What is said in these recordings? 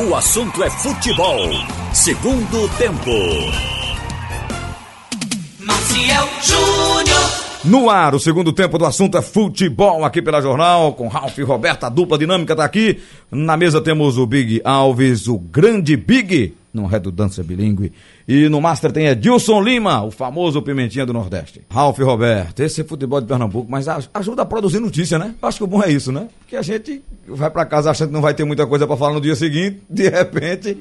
O assunto é futebol. Segundo tempo. Maciel Júnior. No ar, o segundo tempo do assunto é futebol aqui pela Jornal, com Ralf e Roberto, a dupla dinâmica tá aqui. Na mesa temos o Big Alves, o grande Big, numa redundância bilíngue. E no Master tem Edilson Lima, o famoso Pimentinha do Nordeste. Ralf e Roberto, esse é futebol de Pernambuco, mas ajuda a produzir notícia, né? Acho que o bom é isso, né? Porque a gente vai para casa achando que não vai ter muita coisa para falar no dia seguinte, de repente,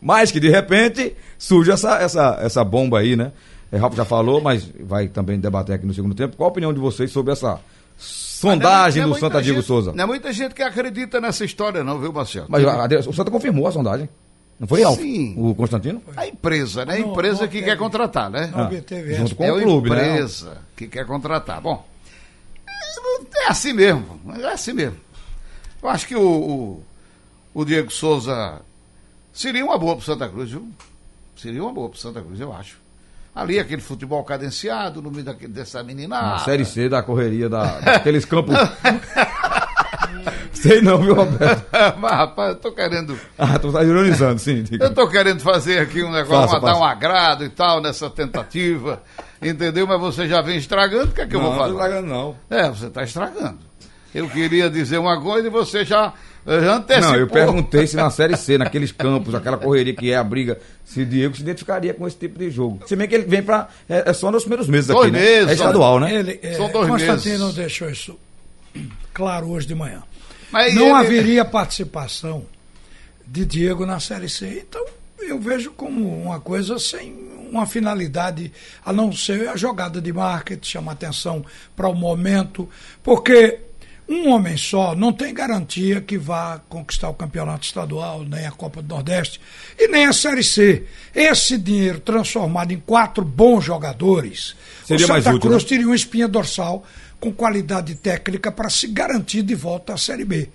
mais que de repente, surge essa, essa, essa bomba aí, né? É, Ralf já falou, mas vai também debater aqui no segundo tempo. Qual a opinião de vocês sobre essa sondagem é- é do Santa muita Diego gente- Souza? Não é muita gente que acredita nessa história, não, viu, Marcelo? Mas a- a- o Santa confirmou a sondagem. Não foi, Ralf? Sim. O Constantino? A empresa, né? A empresa não que quer contratar, né? Não obteve junto com é o a clube, né? empresa que quer contratar. Bom, é assim mesmo, é assim mesmo. Eu acho que o, o, o Diego Souza seria uma boa pro Santa Cruz, viu? Seria uma boa pro Santa Cruz, eu acho. Ali, aquele futebol cadenciado, no meio daquele, dessa meninada. Na Série C da correria da, daqueles campos. Sei não, viu, Roberto? Mas, rapaz, eu tô querendo. Ah, tu tá ironizando, sim. diga. Eu tô querendo fazer aqui um negócio, Faça, uma- dar faça. um agrado e tal nessa tentativa. Entendeu? Mas você já vem estragando, o que é que eu não, vou não tô fazer? pagando, não. É, você está estragando. Eu queria dizer uma coisa e você já, já antecipou. Não, eu perguntei se na Série C, naqueles campos, aquela correria que é a briga, se o Diego se identificaria com esse tipo de jogo. Se bem que ele vem pra. É, é só nos primeiros meses Dois aqui, né? meses, É estadual, né? Ele, é, São dois Constantino meses. deixou isso claro hoje de manhã. Mas não ele- haveria participação de Diego na Série C. Então, eu vejo como uma coisa sem uma finalidade, a não ser a jogada de marketing, chamar atenção para o momento, porque um homem só não tem garantia que vá conquistar o campeonato estadual, nem a Copa do Nordeste e nem a Série C. Esse dinheiro transformado em quatro bons jogadores, Seria o mais Santa útil, Cruz né? teria uma espinha dorsal com qualidade técnica para se garantir de volta à Série B.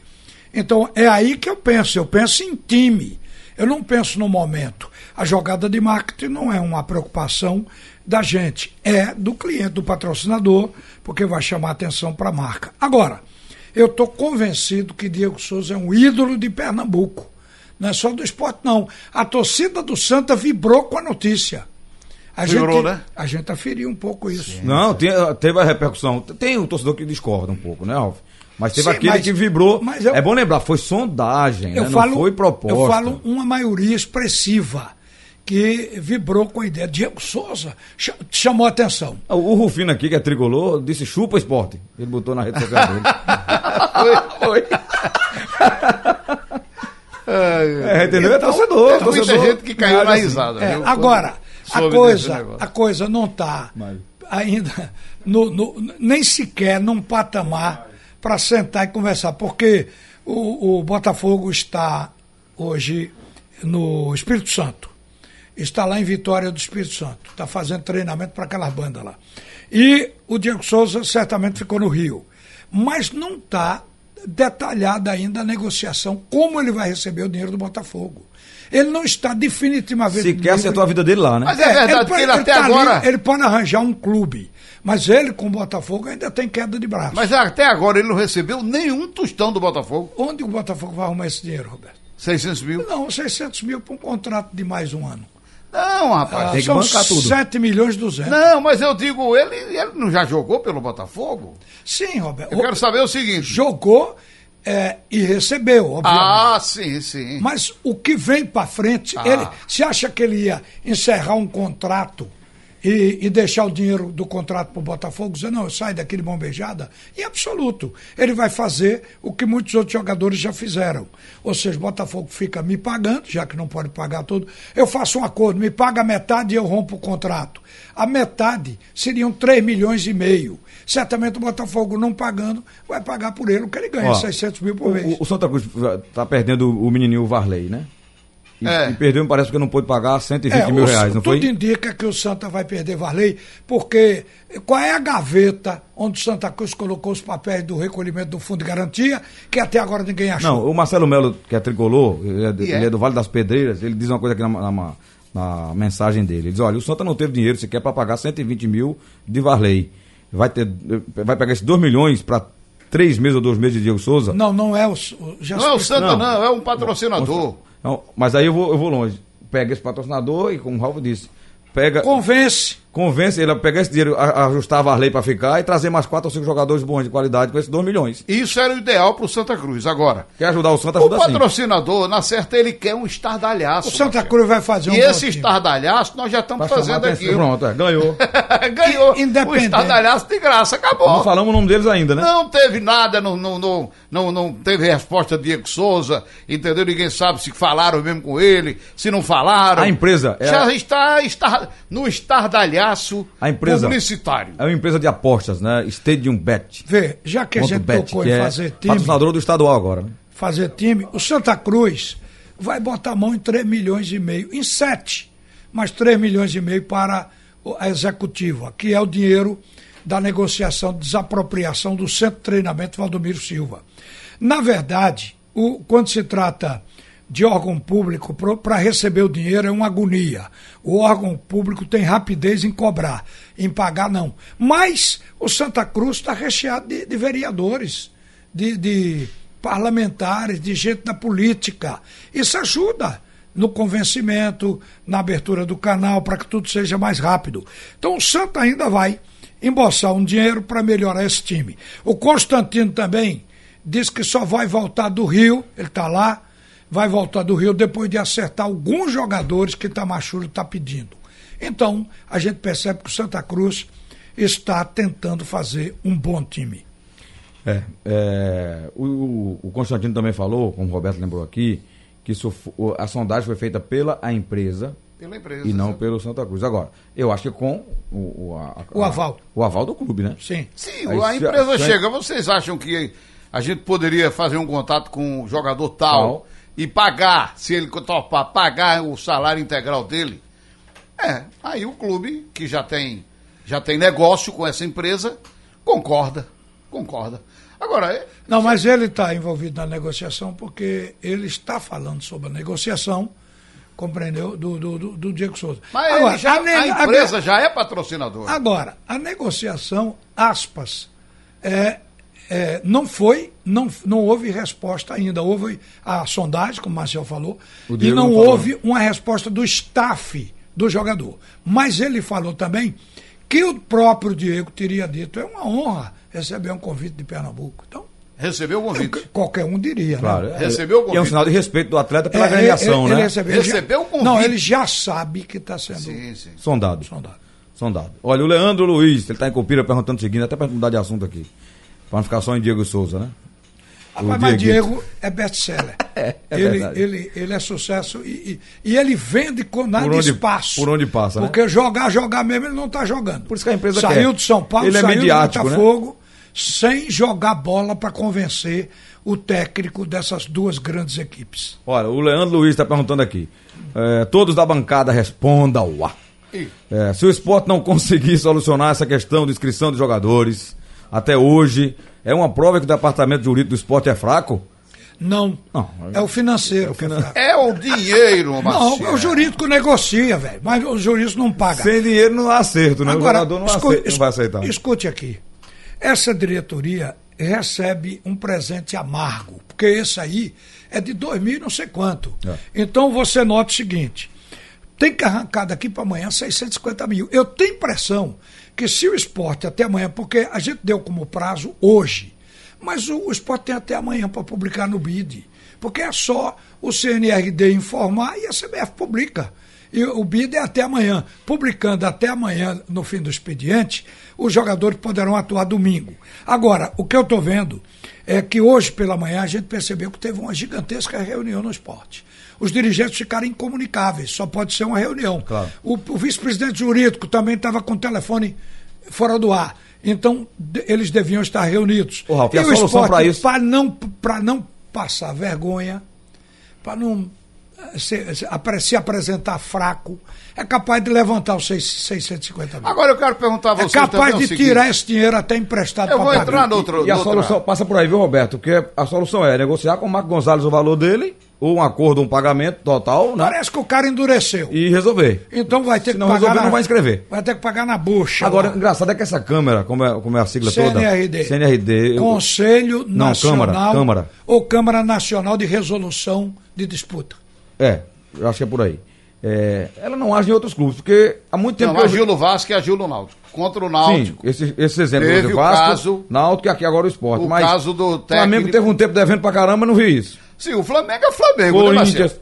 Então é aí que eu penso, eu penso em time. Eu não penso no momento. A jogada de marketing não é uma preocupação da gente, é do cliente, do patrocinador, porque vai chamar atenção para a marca. Agora, eu estou convencido que Diego Souza é um ídolo de Pernambuco. Não é só do esporte, não. A torcida do Santa vibrou com a notícia. A Vibrou, gente, né? A gente aferiu um pouco isso. Não, tem- teve a repercussão. Tem o torcedor que discorda um pouco, né, Ralf? Mas teve Sim, aquele mas- que vibrou. mas eu- É bom lembrar, foi sondagem, Eu né? falo, não foi proposta. eu falo uma maioria expressiva que vibrou com a ideia. Diego Souza cha- chamou a atenção. O o Rufino aqui, que é tricolor, disse chupa esporte. Ele botou na rede social dele. Foi. É, entendeu? É torcedor, Tem muita torcedor. gente que caiu na Assim. risada. É, viu? agora, a coisa, a coisa não está ainda no, no- nem sequer num patamar para sentar e conversar, porque o, o Botafogo está hoje no Espírito Santo. Está lá em Vitória do Espírito Santo. Está fazendo treinamento para aquelas bandas lá. E o Diego Souza certamente ficou no Rio. Mas não está detalhada ainda a negociação, como ele vai receber o dinheiro do Botafogo. Ele não está definitivamente. Sequer acertou a vida dele lá, né? Mas é verdade que ele até tá ali, agora- ele pode arranjar um clube. Mas ele, com o Botafogo, ainda tem queda de braço. Mas até agora ele não recebeu nenhum tostão do Botafogo. Onde o Botafogo vai arrumar esse dinheiro, Roberto? 600 mil. Não, 600 mil para um contrato de mais um ano. Não, rapaz. Tem que São bancar tudo. 7 milhões e 200. Não, mas eu digo, ele, ele não já jogou pelo Botafogo? Sim, Roberto. Eu quero saber o seguinte. Jogou é, e recebeu, obviamente. Ah, sim, sim. Mas o que vem para frente, Ah. ele, você acha que ele ia encerrar um contrato e, e deixar o dinheiro do contrato para o Botafogo, dizer, não, eu saio daquele mão beijada? Em absoluto. Ele vai fazer o que muitos outros jogadores já fizeram. Ou seja, o Botafogo fica me pagando, já que não pode pagar tudo. Eu faço um acordo, me paga metade e eu rompo o contrato. A metade seriam 3 milhões e meio. Certamente o Botafogo não pagando, vai pagar por ele o que ele ganha, Ó, 600 mil por mês. O, o Santa Cruz tá perdendo o menininho Varley, né? E, É. e perdeu, me parece, porque não pôde pagar 120 É, mil reais, não tudo foi? indica que o Santa vai perder Varley, porque qual é a gaveta onde o Santa Cruz colocou os papéis do recolhimento do fundo de garantia, que até agora ninguém achou? Não, o Marcelo Melo, que é tricolor, ele é, é? ele é do Vale das Pedreiras, ele diz uma coisa aqui na, na- na mensagem dele. Ele diz, olha, o Santa não teve dinheiro sequer para pagar 120 mil de Varley. Vai, ter, vai pegar esses 2 milhões para três meses ou dois meses de Diego Souza? Não, não é o. o- já Não é o. Santa, Não. não, é um patrocinador. Não, mas aí eu vou, eu vou longe. Pega esse patrocinador e, como o Ralf disse, pega. Convence. Convence ele a pegar esse dinheiro, a- ajustava a lei para ficar e trazer mais quatro ou cinco jogadores bons de qualidade com esses 2 milhões. Isso era o ideal pro Santa Cruz. Agora, Quer ajudar o Santa, o ajuda sim. patrocinador, na certa, ele quer um estardalhaço. O Santa Marcelo. Cruz vai fazer um E bom esse time. estardalhaço nós já estamos fazendo aqui. Pronto, é, ganhou. Ganhou. Independente. O estardalhaço de graça, acabou. Não falamos o nome deles ainda, né? Não teve nada, não, não, não, não, não teve resposta de Diego Souza, entendeu? Ninguém sabe se falaram mesmo com ele, se não falaram. A empresa é Já a- está, está no estardalhaço A empresa- publicitário. É uma empresa de apostas, né? Stadium Bet. Vê, já que a gente Bet, tocou em é fazer time, patrocinador do estadual agora, né? fazer time, o Santa Cruz vai botar a mão em 3 milhões e meio, em 7, mas 3 milhões e meio para a executiva, que é o dinheiro da negociação de desapropriação do Centro de Treinamento Valdomiro Silva. Na verdade, o- quando se trata de órgão público, para receber o dinheiro é uma agonia. O órgão público tem rapidez em cobrar, em pagar não. Mas o Santa Cruz está recheado de, de vereadores, de, de parlamentares, de gente da política. Isso ajuda no convencimento, na abertura do canal, para que tudo seja mais rápido. Então o Santa ainda vai embolsar um dinheiro para melhorar esse time. O Constantino também diz que só vai voltar do Rio, ele está lá, vai voltar do Rio depois de acertar alguns jogadores que Tamachuro está pedindo. Então, a gente percebe que o Santa Cruz está tentando fazer um bom time. É, é, o, o Constantino também falou, como o Roberto lembrou aqui, que isso, a sondagem foi feita pela a empresa Pela empresa. e não sabe? pelo Santa Cruz. Agora, eu acho que com o, o, a- O aval. o aval do clube, né? Sim. Sim, Aí a empresa se- chega, vocês acham que a gente poderia fazer um contato com o jogador tal Tal. E pagar, se ele topar, pagar o salário integral dele? É, aí o clube, que já tem, já tem negócio com essa empresa, concorda, concorda. Agora, é- Não, mas ele está envolvido na negociação porque ele está falando sobre a negociação, compreendeu? Do, do, do, do Diego Souza. mas Agora, já- a, ne- a empresa já é patrocinadora. Agora, a negociação, aspas, é, é, não foi, não, não houve resposta ainda. Houve a sondagem, como o Marcel falou, O e não não houve uma resposta do staff do jogador. Mas ele falou também que o próprio Diego teria dito: é uma honra receber um convite de Pernambuco. Então, Recebeu o convite. qualquer um diria. Claro. né? Recebeu o E é um convite. sinal de respeito do atleta pela É, né? ele recebeu, ele já- Recebeu o convite. Não, ele já sabe que está sendo Sim, sim. Sondado. sondado. Sondado. Olha, o Leandro Luiz, ele está em Copira perguntando o seguinte, até para mudar de assunto aqui. Para não ficar só em Diego Souza, né? Rapaz, mas Dieguito. Diego é best-seller. É, é ele, verdade. ele, ele é sucesso e, e, e ele vende com nada Por onde- de espaço. por onde passa, né? Porque jogar, jogar mesmo, ele não está jogando. Por isso que a empresa Saiu quer. de São Paulo, Ele é saiu mediático, do né? Botafogo, sem jogar bola para convencer o técnico dessas duas grandes equipes. Olha, o Leandro Luiz está perguntando aqui. É, todos da bancada respondam. É, se o esporte não conseguir solucionar essa questão de inscrição de jogadores até hoje, é uma prova que o departamento jurídico do esporte é fraco? Não. Não. É o financeiro que é fraco. É o dinheiro, Não, Marcelo. o jurídico negocia, velho, mas o jurídico não paga. Sem dinheiro não há acerto, né? Agora, o jogador não, aceita, não vai aceitar. Escute aqui. Essa diretoria recebe um presente amargo, porque esse aí é de 2000 e não sei quanto. É. Então você nota o seguinte: tem que arrancar daqui para amanhã 650 mil. Eu tenho impressão que se o esporte até amanhã, porque a gente deu como prazo hoje, mas o, o esporte tem até amanhã para publicar no BID. Porque é só o CNRD informar e a CBF publica. E o BID é até amanhã. Publicando até amanhã, no fim do expediente, os jogadores poderão atuar domingo. Agora, o que eu estou vendo é que hoje pela manhã a gente percebeu que teve uma gigantesca reunião no esporte. Os dirigentes ficaram incomunicáveis, só pode ser uma reunião. Claro. O, o vice-presidente jurídico também estava com o telefone fora do ar. Então, de- eles deviam estar reunidos. Ô, Ralf, e a solução pra isso? Para não, pra não passar vergonha, para não eh, se, se se apresentar fraco, é capaz de levantar os seis- 650 mil. Agora eu quero perguntar a é você capaz também o de seguinte. tirar esse dinheiro até emprestado Eu pra vou pagar. entrar no outro. E a noutra- solução passa por aí, viu, Roberto? Porque a solução é negociar com o Marco Gonzalez o valor dele, ou um acordo, um pagamento total, né? Parece que o cara endureceu. E resolver. Então vai ter Se não que pagar. resolver, na- não vai inscrever. Vai ter que pagar na bucha. Agora, lá. o engraçado é que essa Câmara, como é, como é a sigla toda? CNRD. CNRD. eu- Conselho Não, Nacional Câmara, Câmara. ou Câmara Nacional de Resolução de Disputa. É, eu acho que é por aí. É, ela não age em outros clubes, porque há muito tempo Não, que eu agiu no Vasco e agiu no Náutico. Contra o Sim, Náutico. esse, esse exemplo Teve do o Vasco, caso- Náutico e aqui agora o esporte. o mas caso do o Flamengo técnico- teve um tempo devendo pra caramba, não vi isso. Sim, o Flamengo é Flamengo, né, Marcelo? Corinthians.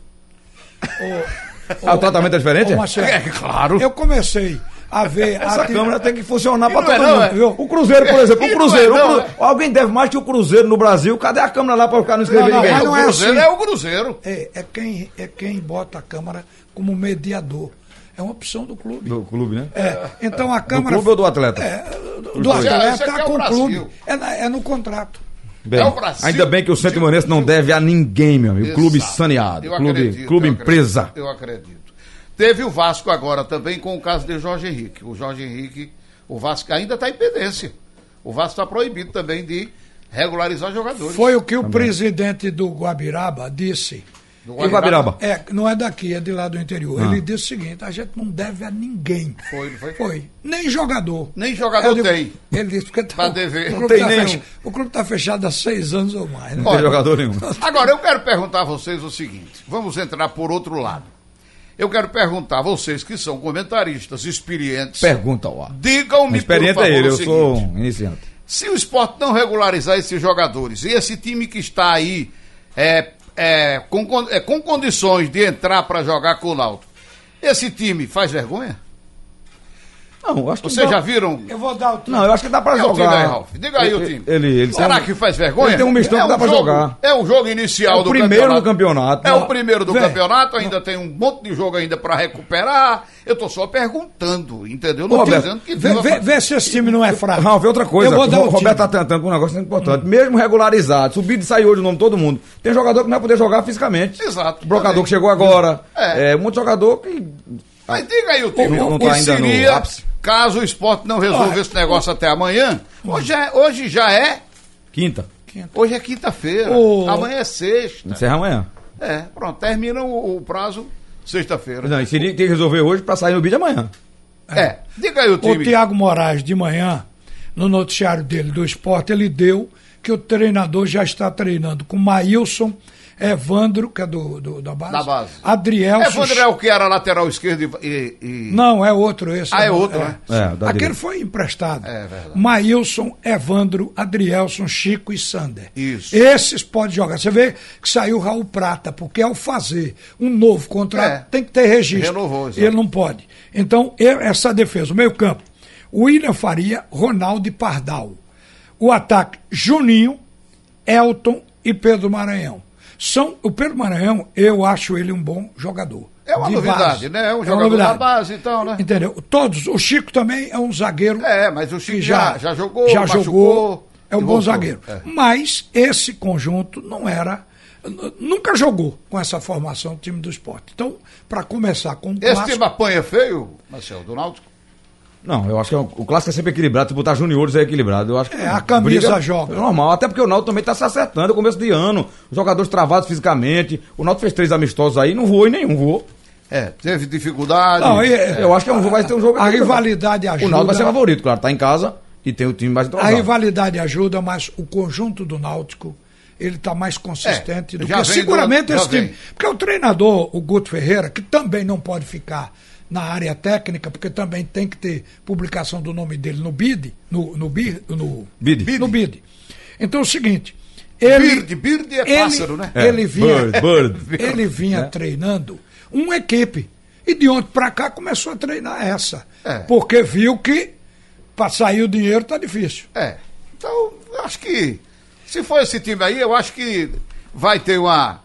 Ah, o tratamento é diferente? Marcelo, É, claro. eu comecei a ver. Essa a câmera tem que funcionar pra não é todo mundo. é? viu? O Cruzeiro, por exemplo, o não Cruzeiro. é o não, Cru- Alguém deve mais que o Cruzeiro no Brasil. Cadê a câmera lá pra ficar não escrever Não, não, ninguém? o não é Cruzeiro assim. é o Cruzeiro. É, é, quem, é quem bota a Câmara como mediador. É uma opção do clube. Do clube, né? É, então a Do Câmara. clube ou do atleta? É, do, do atleta é o com o clube. É, na- é no contrato. Bem, É o Brasil. ainda bem que o Centro Imanense não deve a ninguém, meu amigo. Clube Exato. saneado. Eu Clube, acredito, clube eu empresa. acredito, Eu acredito. Teve o Vasco agora também com o caso de Jorge Henrique. O Jorge Henrique, o Vasco ainda está em pendência. O Vasco está proibido também de regularizar jogadores. Foi o que o presidente do Guabiraba disse. Do E o Guabiraba? É, não é daqui, é de lá do interior. Ah. Ele disse o seguinte: a gente não deve a ninguém. Foi, não foi? Foi. Nem jogador. Nem jogador Eu digo- tem. Ele disse porque tá, Pra dever. O Não clube, tem tá nenhum. fecha- o clube está fechado há seis anos ou mais. Né? Não tem jogador nenhum. Agora, eu quero perguntar a vocês o seguinte: vamos entrar por outro lado. Eu quero perguntar a vocês que são comentaristas experientes. Pergunta ao ar. Digam-me, por experiente favor, é ele, o eu seguinte. sou um iniciante. Se o esporte não regularizar esses jogadores e esse time que está aí é, é, com, é, com condições de entrar para jogar com o Náutico, esse time faz vergonha? Não, eu acho que Vocês dá- já viram? Eu vou dar o Não, eu acho que dá pra É o time jogar. aí, Ralf. Diga aí o time. Ele, ele Será um- que faz vergonha? Ele tem um mistão é que dá pra jogo- jogar. É o jogo inicial É o do primeiro campeonato. do campeonato. É o primeiro do campeonato, ainda tem um monte de jogo ainda para recuperar. Eu tô só perguntando, entendeu? Não Ô, tô Roberto, dizendo que Vê, vê, vê se esse time não é fraco. Ralf, outra coisa. Eu vou dar o Roberto time. tá tentando com um negócio importante. Mesmo regularizado, subido e saiu hoje o nome de todo mundo. Tem jogador que não vai poder jogar fisicamente. Exato. O brocador que chegou agora. É. É. muito jogador que. Mas diga aí o time. Não- não o que tá ainda no ápice? Caso o esporte não resolva Ah, esse negócio até amanhã? Hoje, é- hoje já é. Quinta. Hoje é quinta-feira. O- Amanhã é sexta. Encerra amanhã. É, pronto, termina o, o prazo sexta-feira. Não, e seria tem que resolver hoje pra sair no vídeo amanhã. É, diga aí o O time. Tiago Moraes, de manhã, no noticiário dele do esporte, ele deu que o treinador já está treinando com Maílson, Evandro, que é do, do- da base, Da base. Adriel. É, Vandré, o que era lateral esquerdo e. e- Não, é outro esse. Ah, é não, outro, né? É, Aquele foi emprestado. É verdade. Maílson, Evandro, Adrielson, Chico e Sander. Isso. Esses podem jogar. Você vê que saiu Raul Prata, porque ao fazer um novo contrato, É. tem que ter registro. Renovou, exato. Ele não pode. Então, essa defesa, o meio-campo, William Faria, Ronaldo e Pardal. O ataque, Juninho, Elton e Pedro Maranhão. São, o Pedro Maranhão, eu acho ele um bom jogador. É uma de novidade, base. né? É um jogador da base, então, né? Entendeu? Todos. O Chico também é um zagueiro. É, mas o Chico já, já jogou, já machucou, jogou. É um bom voltou. zagueiro. É. Mas esse conjunto não era. Nunca jogou com essa formação do time do esporte. Então, para começar com o Esse clássico, time apanha feio, Marcelo, do Náutico? Não, eu acho que é um- o clássico é sempre equilibrado. Se botar juniores é equilibrado. Eu acho que É, a camisa joga. É normal. Até porque o Náutico também tá se acertando. É começo de ano. Os jogadores travados fisicamente. O Náutico fez três amistosos aí. Não voou em nenhum. Voou. É, teve dificuldade. Não, e- é- Eu acho que é um vai ter um jogo. a rivalidade O ajuda. Náutico vai ser favorito, claro. Tá em casa e tem o time mais A entrosado. rivalidade ajuda, mas o conjunto do Náutico ele está mais consistente É, do que seguramente do- esse time. vem. Porque o treinador, o Guto Ferreira, que também não pode ficar na área técnica, porque também tem que ter publicação do nome dele no BID, no, no, BID, no, Bid. no BID. Então é o seguinte, ele, Bird, Bird é ele, pássaro, né? ele vinha, Bird, bird. ele vinha treinando uma equipe. E de ontem para cá começou a treinar essa. É. Porque viu que para sair o dinheiro tá difícil. É. Então, acho que se for esse time aí, eu acho que vai ter uma.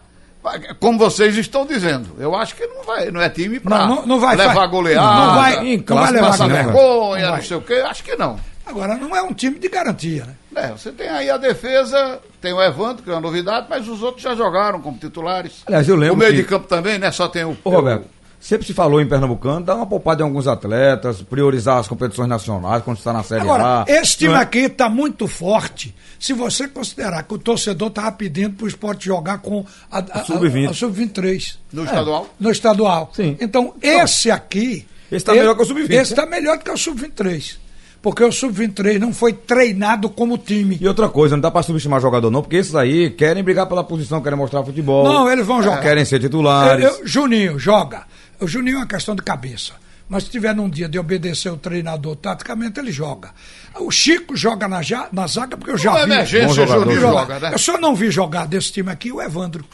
Como vocês estão dizendo, eu acho que não, vai, não é time pra Não, não- não vai- levar vai- goleada, não vai- em não vai levar goleada. vergonha, Não não, sei o quê, acho que não. Agora, não é um time de garantia, né? É, você tem aí a defesa, tem o Evandro, que é uma novidade, mas os outros já jogaram como titulares. Aliás, eu lembro O meio que- de campo também, né? Só tem o. Ô, Roberto, sempre se falou em Pernambucano, dá uma poupada em alguns atletas, priorizar as competições nacionais quando está na Série Agora, A. esse time é- aqui está muito forte. Se você considerar que o torcedor estava pedindo para o esporte jogar com a, a, a, Sub-20. a Sub-23 No estadual. no estadual. Sim. Então, esse aqui. Esse tá melhor que o Sub-20, Esse está melhor do que o Sub-23. Porque o Sub-23 não foi treinado como time. E outra coisa, não dá pra subestimar jogador não, porque esses aí querem brigar pela posição, querem mostrar futebol. Não, eles vão jogar. Querem ser titulares. Eu- eu- Juninho, joga. O Juninho é uma questão de cabeça. Mas se tiver num dia de obedecer o treinador taticamente, ele joga. O Chico joga na, ja- na zaga, porque eu já Uma vi. emergência, jogador. Juninho jogar. joga, né? Eu só não vi jogar desse time aqui o Evandro,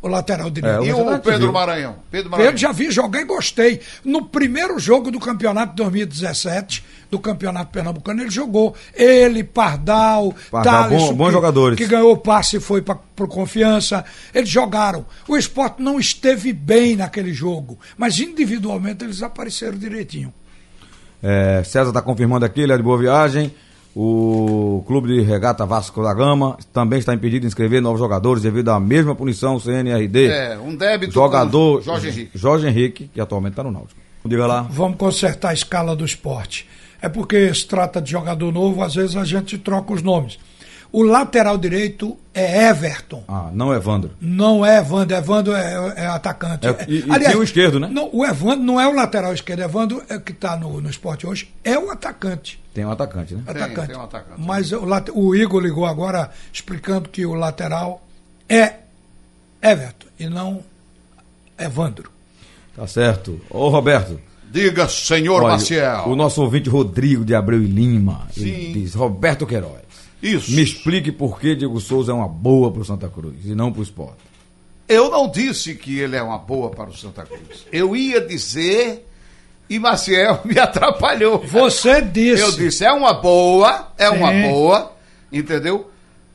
o lateral direito. É, E o Pedro? Maranhão? Pedro Maranhão. Eu já vi jogar e gostei. No primeiro jogo do campeonato de 2017, do campeonato pernambucano, ele jogou. Ele, Pardal, Pardal, Thales, bom- bons que- jogadores. Que ganhou o passe e foi para pro confiança. Eles jogaram. O esporte não esteve bem naquele jogo, mas individualmente eles apareceram direitinho. É, César está confirmando aqui, ele é de boa viagem. O Clube de Regata Vasco da Gama também está impedido de inscrever novos jogadores devido à mesma punição CNRD. É, um débito Jogador com Jorge Henrique. Jorge Henrique, que atualmente está no Náutico. Diga lá. Vamos consertar a escala do esporte. É porque se trata de jogador novo, às vezes a gente troca os nomes. O lateral direito é Everton. Ah, não Evandro. Não é Evandro, Evandro é, é atacante. É, e- e tem o esquerdo, né? Não, o Evandro não é o lateral esquerdo, Evandro é que está no, no esporte hoje, é o atacante. Tem um atacante, né? Tem, atacante. tem um atacante. Mas o, o Igor ligou agora explicando que o lateral é Everton e não Evandro. Tá certo. Ô, Roberto. Diga, senhor olha, Maciel. O nosso ouvinte Rodrigo de Abreu e Lima. Sim. Diz, Roberto Queiroz. Isso. Me explique por que Diego Souza é uma boa pro Santa Cruz e não pro esporte. Eu não disse que ele é uma boa para o Santa Cruz. Eu ia dizer e Maciel me atrapalhou. Você disse. Eu disse, é uma boa, é uma Sim. boa, entendeu?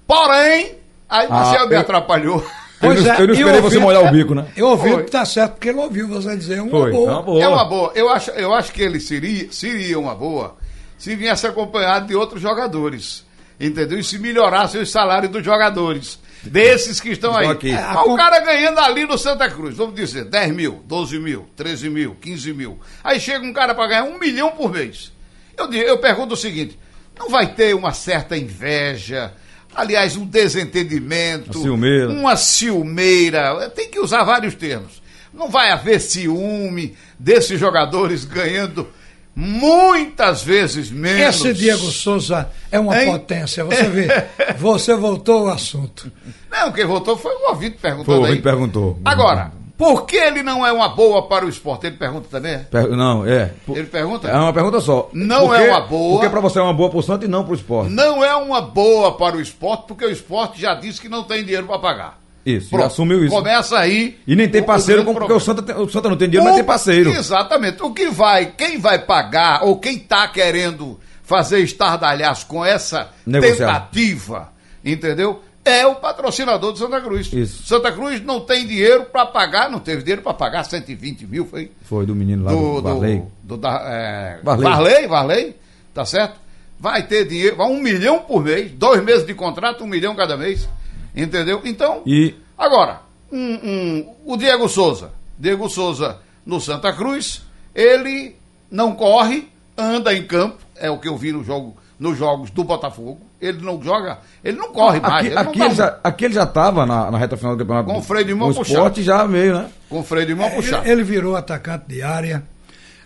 Porém, aí Maciel me eu- atrapalhou. Pois eu não, é, eu não e esperei ouvi- você molhar o bico, né? Eu ouvi Foi. que tá certo, porque ele ouviu você dizer uma Foi. boa. É uma boa. É uma boa. Eu acho, eu acho que ele seria, seria uma boa se viesse acompanhado de outros jogadores. Entendeu? E se melhorasse os salários dos jogadores. Desses que estão aí. Aqui. Ah, o cara ganhando ali no Santa Cruz, vamos dizer, 10 mil, 12 mil, 13 mil, 15 mil. Aí chega um cara para ganhar um milhão por mês. Eu, eu pergunto o seguinte: não vai ter uma certa inveja, aliás, um desentendimento, Uma ciumeira. uma ciumeira, tem que usar vários termos. Não vai haver ciúme desses jogadores ganhando muitas vezes menos. Esse Diego Souza é uma Hein? potência. Você vê, você voltou ao assunto. Não, quem votou foi o ouvinte Foi, perguntando o aí. ouvinte perguntou. Agora, por que ele não é uma boa para o esporte? Ele pergunta também? é? Per- Não, é. Por- Ele pergunta? É uma pergunta só. Não Por é uma boa. Porque pra você é uma boa pro Santos e não pro esporte. Não é uma boa para o esporte, porque o esporte já disse que não tem dinheiro para pagar. Isso, Pronto, assumiu isso. Começa aí. E nem tem parceiro, como- porque o. Santa, tem- o Santa não tem dinheiro, mas O- tem parceiro. Exatamente. O que vai, quem vai pagar, ou quem está querendo fazer estardalhaço com essa Negociar. tentativa, entendeu? É o patrocinador do Santa Cruz. Isso. Santa Cruz não tem dinheiro para pagar, não teve dinheiro para pagar 120 mil, foi? Foi do menino lá do, do, Varley. do da, é, Varley. Varley, Varley, tá certo? Vai ter dinheiro, vai um milhão por mês, dois meses de contrato, um milhão cada mês, entendeu? Então, E agora, um- um- o Diego Souza, Diego Souza no Santa Cruz, ele não corre, anda em campo, é o que eu vi no jogo, nos jogos do Botafogo, ele não joga, ele não corre mais, aqui, ele não aqui, dá ele um- já, aqui ele já tava na, na reta final do campeonato. Com o freio de mão puxado. esporte já veio, né? com o freio de mão puxado. Ele, ele virou atacante de área,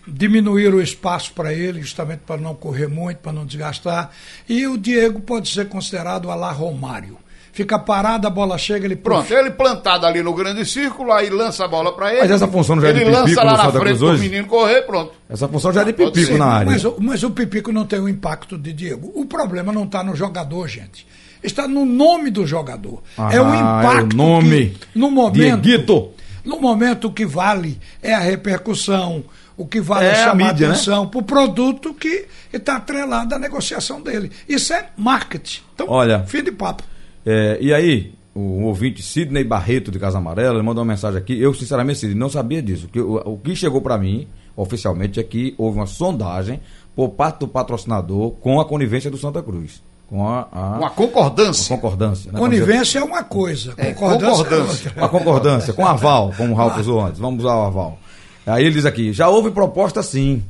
diminuíram o espaço para ele, justamente para não correr muito, para não desgastar. E o Diego pode ser considerado a lá Romário. Fica parado, a bola chega, ele Pronto, ele plantado ali no grande círculo, aí lança a bola pra ele. Mas essa função não já é de Ele lança Pipico lá na Santa frente Cruz menino correr, pronto. Essa função já é de pipico ser, na área. Mas, o- mas o Pipico não tem o impacto de Diego. O problema não está no jogador, gente. Está no nome do jogador. Ah, é o é impacto. o nome. Que, no momento. Dieguito. No momento o que vale é a repercussão, o que vale É é a chamar mídia, né? atenção para o produto que está atrelado à negociação dele. Isso é marketing. Então, Olha. fim de papo. É, e aí, o ouvinte Sidney Barreto de Casa Amarela, ele mandou uma mensagem aqui. Eu, sinceramente, Sidney, não sabia disso. Que, o, o que chegou para mim, oficialmente, é que houve uma sondagem por parte do patrocinador com a conivência do Santa Cruz. Com a, a- Uma concordância. concordância. né? Conivência é uma coisa, É, concordância, concordância. é Com a outra. concordância, com aval, como o Ralf usou antes. Vamos usar o aval. Aí ele diz aqui: já houve proposta sim.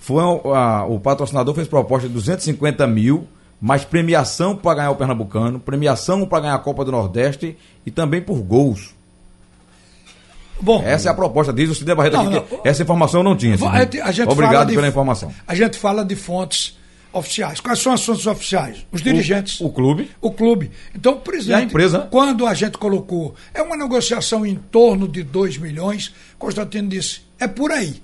Foi a- o patrocinador fez proposta de 250 mil, mais premiação para ganhar o Pernambucano, premiação para ganhar a Copa do Nordeste e também por gols. Bom. Essa é a proposta, diz o Cidê Barreto Não, aqui. que não. essa informação eu não tinha. Gente Obrigado fala de- pela informação. A gente fala de fontes oficiais. Quais são as fontes oficiais? Os dirigentes. O clube. O clube. Então, o presidente. E a empresa? Quando a gente colocou, é uma negociação em torno de 2 milhões, Constantino disse, é por aí.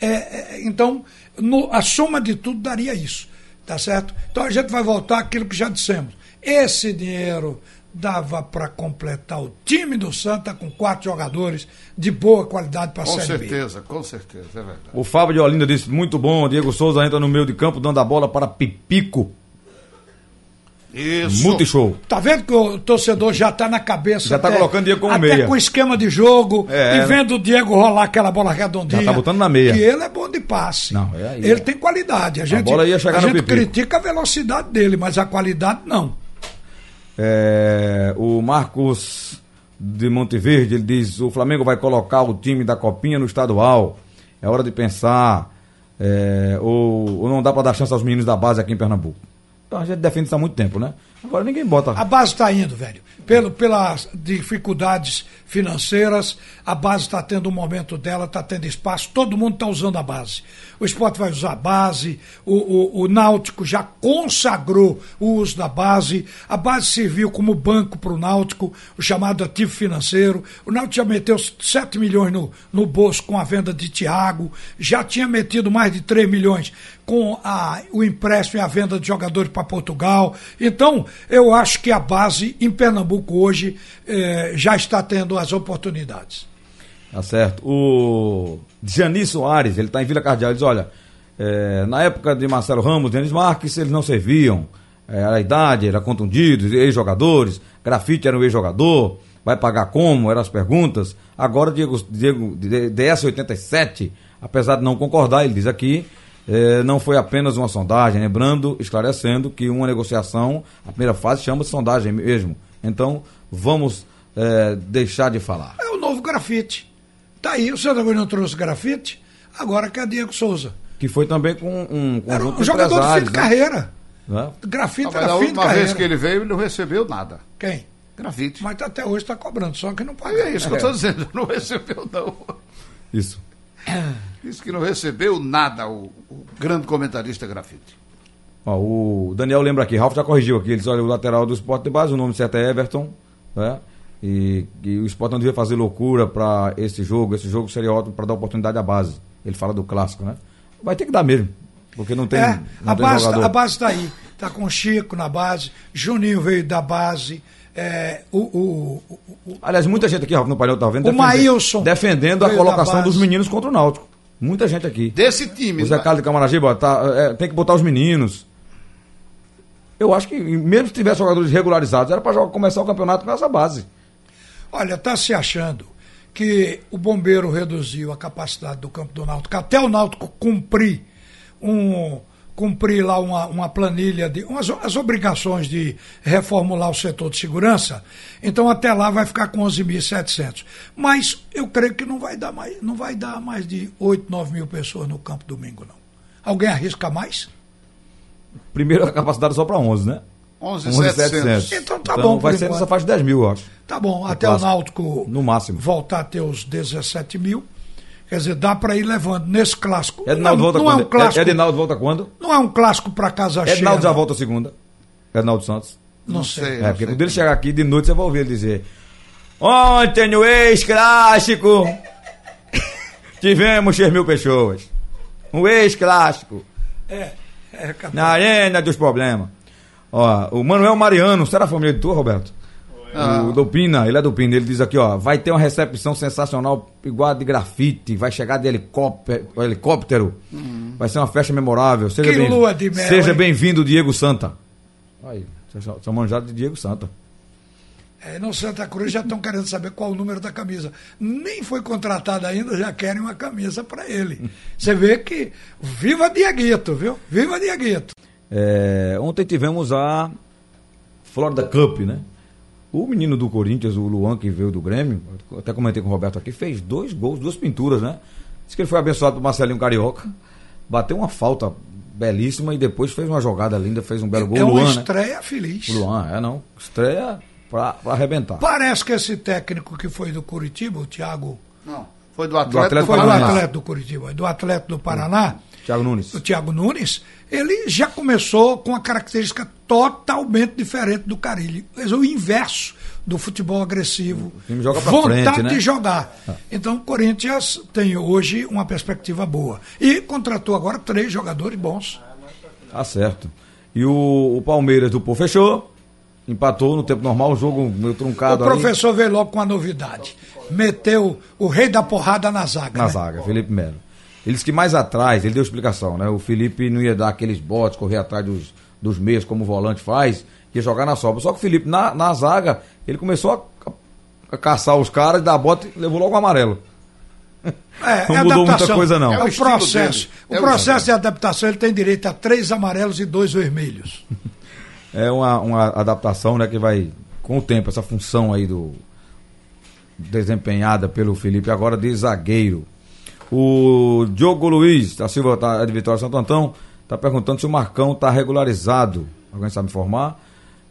É, é, então, no- a soma de tudo daria isso. Tá certo? Então a gente vai voltar àquilo que já dissemos. Esse dinheiro dava para completar o time do Santa com quatro jogadores de boa qualidade para a Com certeza, com certeza, é verdade. O Fábio de Olinda disse, muito bom, Diego Souza entra no meio de campo dando a bola para Pipico. Isso. Multishow. Tá vendo que o torcedor já tá na cabeça. Já tá colocando Diego como até meia. com esquema de jogo É, e né? vendo o Diego rolar aquela bola redondinha. Já tá botando na meia. Que ele é bom de passe. Não, é aí, ele tem qualidade. A gente, bola ia chegar a gente pipico. critica a velocidade dele, mas a qualidade não. É, o Marcos de Monteverde, ele diz, o Flamengo vai colocar o time da Copinha no estadual. É hora de pensar. é, ou, ou não dá para dar chance aos meninos da base aqui em Pernambuco. Então a gente defende isso há muito tempo, né? Agora ninguém bota. A base está indo, velho. Pelo, pelas dificuldades financeiras, a base está tendo um momento dela, está tendo espaço, todo mundo está usando a base. O esporte vai usar a base, o, o, o Náutico já consagrou o uso da base, a base serviu como banco para o Náutico, o chamado ativo financeiro. O Náutico já meteu 7 milhões no, no bolso com a venda de Thiago, já tinha metido mais de 3 milhões com a, o empréstimo e a venda de jogadores para Portugal. Então, eu acho que a base em Pernambuco hoje eh, já está tendo as oportunidades. Tá certo. O Gianni Soares, ele está em Vila Cardeal, diz, olha, é, na época de Marcelo Ramos, Denis Marques, eles não serviam. É, era a idade, era contundidos, ex-jogadores, grafite era um ex-jogador, vai pagar como, eram as perguntas. Agora, Diego, Diego de- DS87, apesar de não concordar, ele diz aqui, é, não foi apenas uma sondagem, lembrando, esclarecendo que uma negociação, a primeira fase chama-se sondagem mesmo. Então, vamos é, deixar de falar. É o novo grafite. Tá aí, o Santa não trouxe grafite, agora quer Diego Souza. Que foi também com um Era um jogador de fim de né? carreira. Né? Grafite Ah, era a fim de última carreira. vez que ele veio, ele não recebeu nada. Quem? Grafite. Mas até hoje está cobrando, só que não paga. É isso que eu estou dizendo, não recebeu não. Isso. Disse que não recebeu nada o, o grande comentarista grafite. Ó, o Daniel lembra aqui, Ralf já corrigiu aqui, ele diz, olha, o lateral do esporte de base, o nome certo é Everton, né? E, e o esporte não devia fazer loucura para esse jogo, esse jogo seria ótimo para dar oportunidade à base. Ele fala do clássico, né? Vai ter que dar mesmo, porque não tem, É, não a tem base, jogador. a base está aí. Está com o Chico na base, Juninho veio da base, é, o, o, o- o- Aliás, muita gente aqui, Ralf, no painel tá vendo, O Maílson defendendo a colocação dos meninos contra o Náutico. Muita gente aqui. Desse time. O Zé né? Carlos de Camaragiba, tá, é, tem que botar os meninos. Eu acho que, mesmo se tivesse jogadores regularizados, era para começar o campeonato com essa base. Olha, está se achando que o bombeiro reduziu a capacidade do campo do Náutico, até o Náutico cumprir um cumprir lá uma, uma planilha de umas, as obrigações de reformular o setor de segurança, então até lá vai ficar com 11.700. Mas eu creio que não vai dar mais, não vai dar mais de 8, 9 mil pessoas no campo domingo, não. Alguém arrisca mais? Primeiro a capacidade só para 11, né? 11,700. Então tá bom, por Vai ser enquanto. nessa faixa de 10 mil, eu acho. Tá bom, No até o. Náutico No máximo. voltar a ter os 17 mil. Quer dizer, dá para ir levando nesse clássico. Edinaldo não, volta não é quando? um clássico. Edinaldo volta quando? Não é um clássico para casa cheia. Edinaldo já não. volta segunda. Edinaldo Santos. Não sei. sei. É, não porque sei. quando ele chegar aqui de noite, você vai ouvir ele dizer: Ontem no ex-clássico tivemos 6 mil pessoas. Um ex-clássico. É, é. Na arena dos problemas. Ó, o Manuel Mariano, será família de tu, Roberto? Ah. O Dopina, ele é Dopina, ele diz aqui, ó, vai ter uma recepção sensacional igual a de grafite, vai chegar de helicóptero, helicóptero vai ser uma festa memorável. Seja Que bem- lua de mel, Seja bem-vindo, Diego Santa. Aí, são- são manjados de Diego Santa. É, no Santa Cruz já estão querendo saber qual o número da camisa. Nem foi contratado ainda, já querem uma camisa para ele. Você vê que viva Dieguito, viu? Viva Dieguito. É, ontem tivemos a Florida Cup, né? O menino do Corinthians, o Luan, que veio do Grêmio, até comentei com o Roberto aqui, fez dois gols, duas pinturas, né? Diz que ele foi abençoado por Marcelinho Carioca, bateu uma falta belíssima e depois fez uma jogada linda, fez um belo gol. é uma Luan, né? estreia feliz. O Luan, é não. Estreia pra, pra arrebentar. Parece que esse técnico que foi do Curitiba, o Thiago Não. Foi do Atlético, Atlético Foi do atleta do Curitiba, do atleta do Paraná, Thiago Nunes. o Thiago Nunes, ele já começou com uma característica totalmente diferente do Carilli. Mas o inverso do futebol agressivo. O vontade frente, né? de jogar. Então o Corinthians tem hoje uma perspectiva boa. E contratou agora três jogadores bons. Tá certo. E o, o Palmeiras do Pô fechou. Empatou no tempo normal, o jogo meio O truncado ali. professor veio logo com a novidade. Meteu o rei da porrada na zaga. Na né? zaga, Felipe Melo. Eles que mais atrás, ele deu explicação, né? O Felipe não ia dar aqueles botes, correr atrás dos, dos meios como o volante faz, ia jogar na sobra. Só que o Felipe, na, na zaga, ele começou a, a caçar os caras, dar bote e levou logo o amarelo. É, Não é mudou muita adaptação. coisa, não. É É o o estilo processo. dele. O É o processo de adaptação, ele tem direito a três amarelos e dois vermelhos. É uma, uma adaptação, né, que vai, com o tempo, essa função aí do desempenhada pelo Felipe agora de zagueiro. O Diogo Luiz da Silva tá, é de Vitória Santo Antão está perguntando se o Marcão está regularizado. Alguém sabe me informar?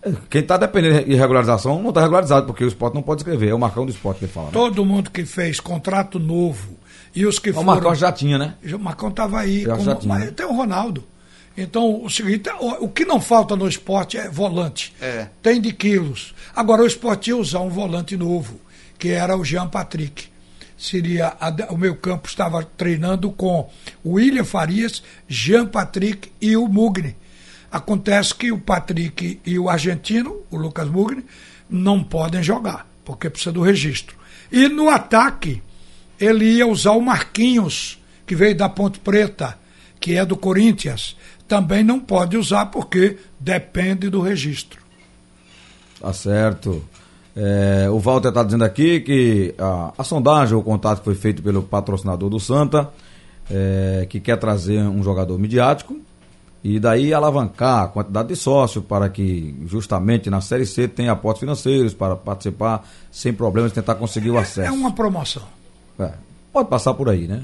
É, Quem está dependendo de regularização não está regularizado, porque o esporte não pode escrever. É o Marcão do esporte que ele fala. Né? Todo mundo que fez contrato novo e os que O foram. Marcão já tinha, né? O Marcão estava aí. Como- já tinha, mas né? tem o Ronaldo. Então, o seguinte, o, o que não falta no esporte é volante. É. Tem de quilos. Agora, o esporte ia usar um volante novo, que era o Jean Patrick. Seria a o meu campo estava treinando com William Farias, Jean Patrick e o Mugni. Acontece que o Patrick e o argentino, o Lucas Mugni, não podem jogar, porque precisa do registro. E no ataque, ele ia usar o Marquinhos, que veio da Ponte Preta, que é do Corinthians. Também não pode usar porque depende do registro. Tá certo. É, o Walter está dizendo aqui que a, a sondagem, o contato que foi feito pelo patrocinador do Santa, é, que quer trazer um jogador midiático e daí alavancar a quantidade de sócios para que justamente na Série C tenha aportes financeiros para participar sem problemas, tentar conseguir o acesso. É uma promoção. É, pode passar por aí, né?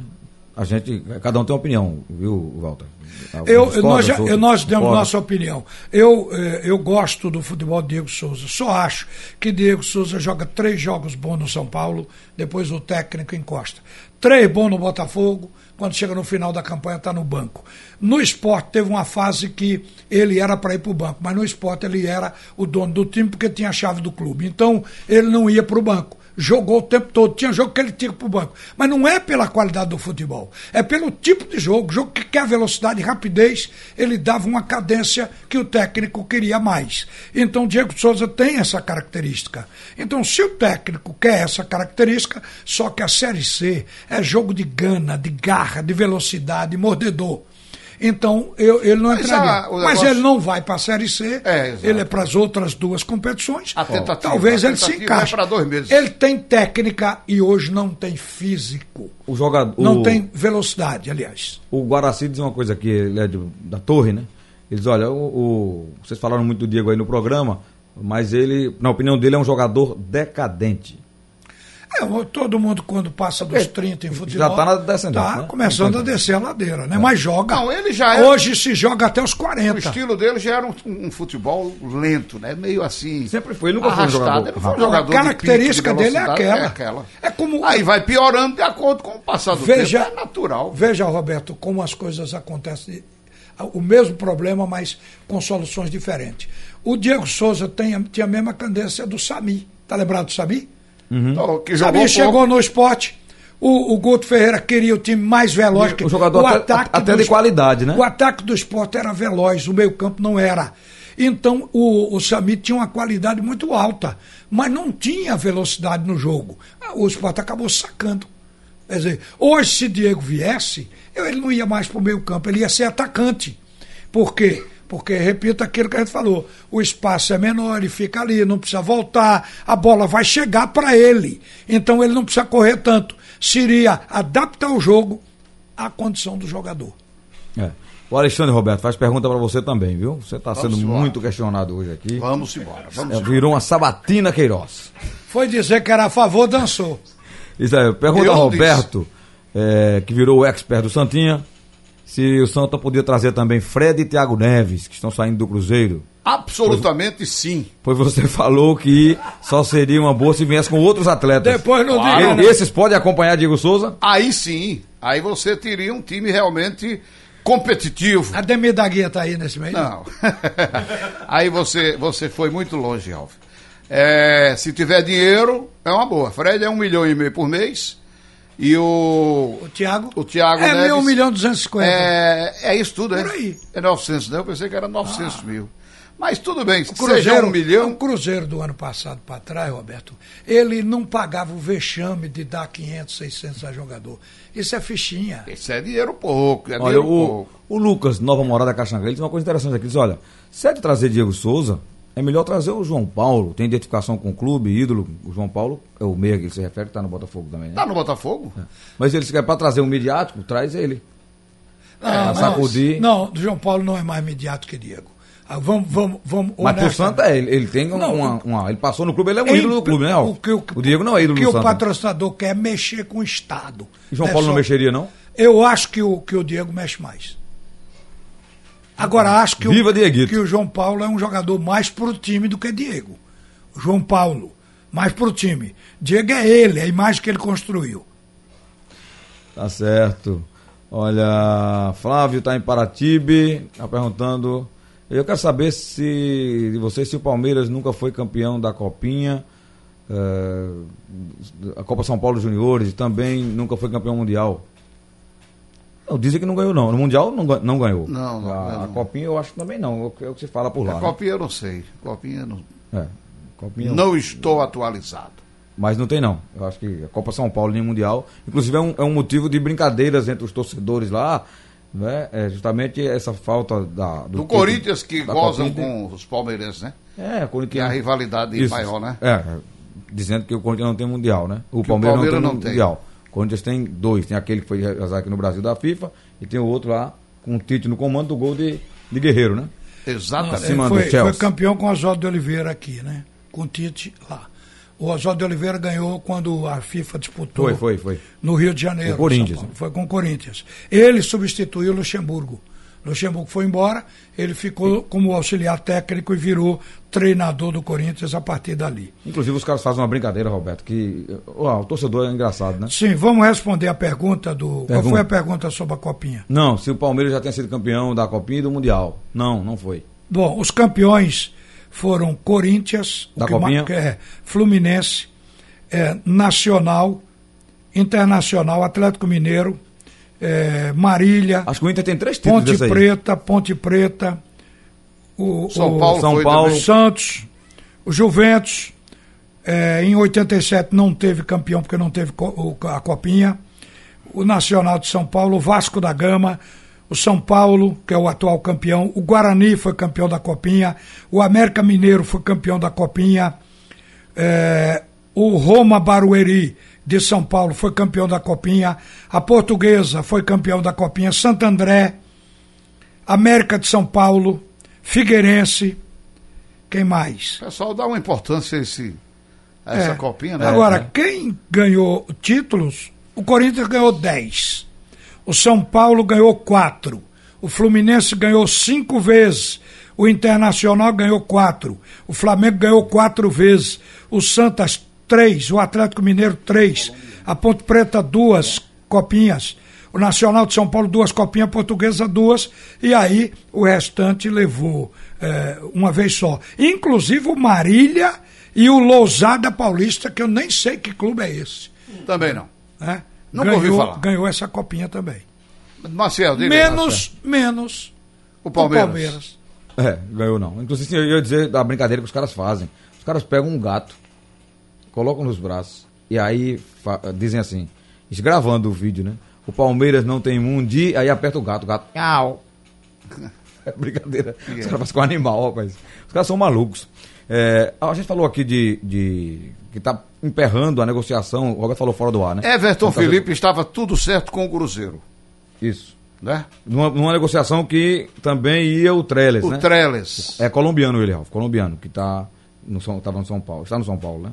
A gente, cada um tem uma opinião, viu, Walter? Eu, nós, já- eu- nós concordam. nossa opinião. Eu, eh, eu gosto do futebol de Diego Souza. Só acho que Diego Souza joga três jogos bons no São Paulo, depois o técnico encosta. Três bons no Botafogo, quando chega no final da campanha está no banco. No esporte teve uma fase que ele era para ir para o banco, mas no esporte ele era o dono do time porque tinha a chave do clube. Então ele não ia para o banco jogou o tempo todo. Tinha jogo que ele tinha pro banco. Mas não é pela qualidade do futebol. É pelo tipo de jogo. Jogo que quer velocidade e rapidez, ele dava uma cadência que o técnico queria mais. Então, Diego Souza tem essa característica. Então, se o técnico quer essa característica, só que a Série C é jogo de gana, de garra, de velocidade, mordedor. Então, eu, ele não Mas entraria. Mas negócio- ele não vai para a Série C, É, ele é para as outras duas competições. A tentativa, Talvez a ele se é encaixe. meses. Ele tem técnica e hoje não tem físico. O jogador. Não o- tem velocidade, aliás. O Guaraci diz uma coisa aqui, ele é de- da torre, né? Ele diz, olha, o, o- vocês falaram muito do Diego aí no programa, mas ele, na opinião dele, é um jogador decadente. É, o- todo mundo, quando passa dos É, 30 em já futebol. tá na descendente, Tá né? começando a descer a ladeira, né? Mas joga. Não, ele já é- Hoje se joga até os O 40. estilo dele já era um, um futebol lento, né? Meio assim. Sempre foi, ele nunca foi um arrastado. jogador Ele foi um jogador A característica de pique, de dele é velocidade, aquela. É aquela. É como- Aí vai piorando de acordo com o passar do Veja, tempo. É natural. Veja, Roberto, como as coisas acontecem. O mesmo problema, mas com soluções diferentes. O Diego Souza tem, tinha a mesma tendência do Sami. Tá lembrado do Sami? Então, que Sami jogou chegou pouco. no esporte. O, o Guto Ferreira queria o time mais veloz. Que o jogador até- até de qualidade, né? O ataque do esporte era veloz, o meio-campo não era. Então o, o Sami tinha uma qualidade muito alta, mas não tinha velocidade no jogo. O esporte acabou sacando. Quer dizer, hoje, se Diego viesse, eu- ele não ia mais para o meio-campo, ele ia ser atacante. Por quê? Porque, repito aquilo que a gente falou, o espaço é menor, ele fica ali, não precisa voltar, a bola vai chegar para ele. Então ele não precisa correr tanto. Seria adaptar o jogo à condição do jogador. É. O Alexandre Roberto faz pergunta pra você também, viu? Você tá sendo embora. muito questionado hoje aqui. Vamos embora. Vamos É, embora. virou uma sabatina Queiroz. Foi dizer que era a favor, dançou. Isso aí, pergunta Eu ao Roberto, é, que virou o expert do Santinha. Se o Santa podia trazer também Fred e Thiago Neves, que estão saindo do Cruzeiro. Absolutamente sim. Pois você falou que só seria uma boa se viesse com outros atletas. Depois não Claro. diga. Não. Esses podem acompanhar Diego Souza? Aí sim. Aí você teria um time realmente competitivo. A Demir da Guia tá aí nesse meio? Não. Aí você, você foi muito longe, Ralf. É, se tiver dinheiro, é uma boa. Fred é um milhão e meio por mês. E o. O Thiago? O Thiago é Neves. mil, um milhão e duzentos e cinquenta. É, é isso tudo, é? Por aí. É 900, não? Eu pensei que era 900 mil. Mas tudo bem, O seja Cruzeiro, um milhão. o Cruzeiro do ano passado para trás, Roberto, ele não pagava o vexame de dar 500, 600 a jogador. Isso é fichinha. Isso é dinheiro pouco, é Olha, dinheiro o, pouco. o Lucas, Nova Morada Caxangá, ele diz uma coisa interessante aqui. Ele diz, olha, se é de trazer Diego Souza, é melhor trazer o João Paulo. Tem identificação com o clube, ídolo. O João Paulo é o meia que ele se refere, que tá no Botafogo também, né? Tá no Botafogo? Mas ele se quer para trazer um midiático, traz ele. Não, sacudir. não, o João Paulo não é mais imediato que Diego. Ah, vamos, vamos, vamos. Mas pro honesta- Santa é, ele, ele tem uma, Não, uma, uma- Ele passou no clube, ele é um ídolo do clube, né? O, que, o, o Diego não é ídolo o que do o Santa. patrocinador quer é mexer com o Estado. E João É Paulo não só- mexeria, não? Eu acho que o, que o Diego mexe mais. Agora, acho que, Viva o, que o João Paulo é um jogador mais pro time do que Diego. O João Paulo, mais pro time. Diego é ele, é a imagem que ele construiu. Tá certo. Olha, Flávio tá em Paratibe, tá perguntando. Eu quero saber se de você se o Palmeiras nunca foi campeão da Copinha, eh, a Copa São Paulo Juniores e também nunca foi campeão mundial. Não, dizem que não ganhou não. No mundial não, não ganhou. Não, não, a, não. a Copinha eu acho que também não. É o que- é o que se fala por lá. A né? Copinha eu não sei. Copinha não. É, Copinha Não estou atualizado. Mas não tem não. Eu acho que a Copa São Paulo nem Mundial. Inclusive é um, é um motivo de brincadeiras entre os torcedores lá. Né? É justamente essa falta da, Do, título Corinthians que gozam com os palmeirenses, né? É, Corinthians. Que é a rivalidade Isso. maior, né? É, dizendo que o Corinthians não tem Mundial, né? O Que o Palmeiras, Palmeiras não não tem tem. Mundial. O Corinthians tem dois. Tem aquele que foi realizado aqui no Brasil da FIFA e tem o outro lá com o Tite no comando do gol de, de Guerreiro, né? Exatamente. Acima Ele do foi, foi campeão com o Oswaldo de Oliveira aqui, né? Com o Tite lá. O Oswaldo de Oliveira ganhou quando a FIFA disputou Foi, foi, foi. no Rio de Janeiro. Corinthians, né? Foi com o Corinthians. Ele substituiu o Luxemburgo. Luxemburgo foi embora, ele ficou como auxiliar técnico e virou treinador do Corinthians a partir dali. Inclusive os caras fazem uma brincadeira, Roberto, que ó, o torcedor é engraçado, né? Sim, vamos responder a pergunta do. Qual Pergunta. foi a pergunta sobre a Copinha? Não, se o Palmeiras já tinha sido campeão da Copinha e do Mundial. Não, não foi. Bom, os campeões foram Corinthians, o Da que Copinha? é Fluminense, é, Nacional, Internacional, Atlético Mineiro, é, Marília, Acho que o Inter tem três títulos Ponte. Preta, Ponte Preta, o, São o Paulo São Paulo. Santos, o Juventus. é, em 87 não teve campeão porque não teve co- a Copinha. O Nacional de São Paulo, o Vasco da Gama, o São Paulo, que é o atual campeão, o Guarani foi campeão da Copinha, o América Mineiro foi campeão da Copinha, é, o Roma Barueri de São Paulo foi campeão da Copinha, a Portuguesa foi campeão da Copinha, Santo André, América de São Paulo, Figueirense, quem mais? O pessoal dá uma importância a, esse, a essa É. copinha, né? Agora, É. quem ganhou títulos, o Corinthians ganhou 10. O São Paulo ganhou 4. O Fluminense ganhou 5 vezes. O Internacional ganhou 4. O Flamengo ganhou 4 vezes. O Santos, 3. O Atlético Mineiro, 3. A Ponte Preta, 2 copinhas. O Nacional de São Paulo, duas copinhas, a Portuguesa, duas. E aí o restante levou eh, uma vez só. Inclusive o Marília e o Lousada Paulista, que eu nem sei que clube é esse. Também não. Nunca ganhou, ouvi falar. ganhou essa copinha também. Marcel, diga aí, Menos, menos o o Palmeiras. Palmeiras. É, ganhou não. Inclusive, eu ia dizer da brincadeira que os caras fazem. Os caras pegam um gato, colocam nos braços, e aí dizem assim, gravando o vídeo, né? O Palmeiras não tem mundi, aí aperta o gato, o gato. Miau. É brincadeira. Os caras fazem com animal, rapaz. Os caras são malucos. É, a gente falou aqui de. de que tá emperrando a negociação. O Roberto falou fora do ar, né? Everton Então, Felipe estava tudo certo com o Cruzeiro, Isso. né? Numa, numa negociação que também ia o Trellis, O né? Trellis. É colombiano ele, Ralf, colombiano, que tá no São, tava no São Paulo, está no São Paulo, né?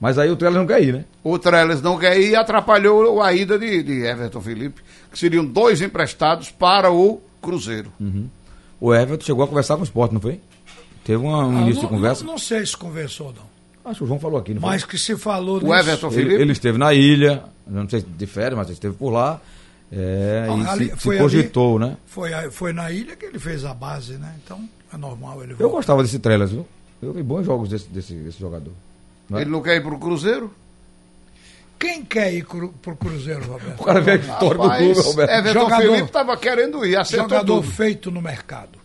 Mas aí o Trellis não quer ir, né? O Trellis não quer ir e atrapalhou a ida de, de Everton Felipe, que seriam dois emprestados para o Cruzeiro. O Everton chegou a conversar com o Sport, não foi? Teve uma- um Ah, início não, de conversa. Não, não sei se conversou, não. Acho que o João falou aqui, não foi? Mas que se falou O Everton Ele, Felipe. ele esteve na ilha, não sei se de férias, mas ele esteve por lá. É, Ah, e ali- se, se foi cogitou, né? Foi, foi na ilha que ele fez a base, né? Então é normal ele Eu voltar. gostava desse Trellis, viu? Eu vi bons jogos desse, desse, desse jogador. Não é? Ele não quer ir para o Cruzeiro? Quem quer ir cru, pro Cruzeiro, Roberto? O cara a história do clube, Roberto. Everton Jogador- Felipe estava querendo ir, acertou Jogador tudo. feito no mercado.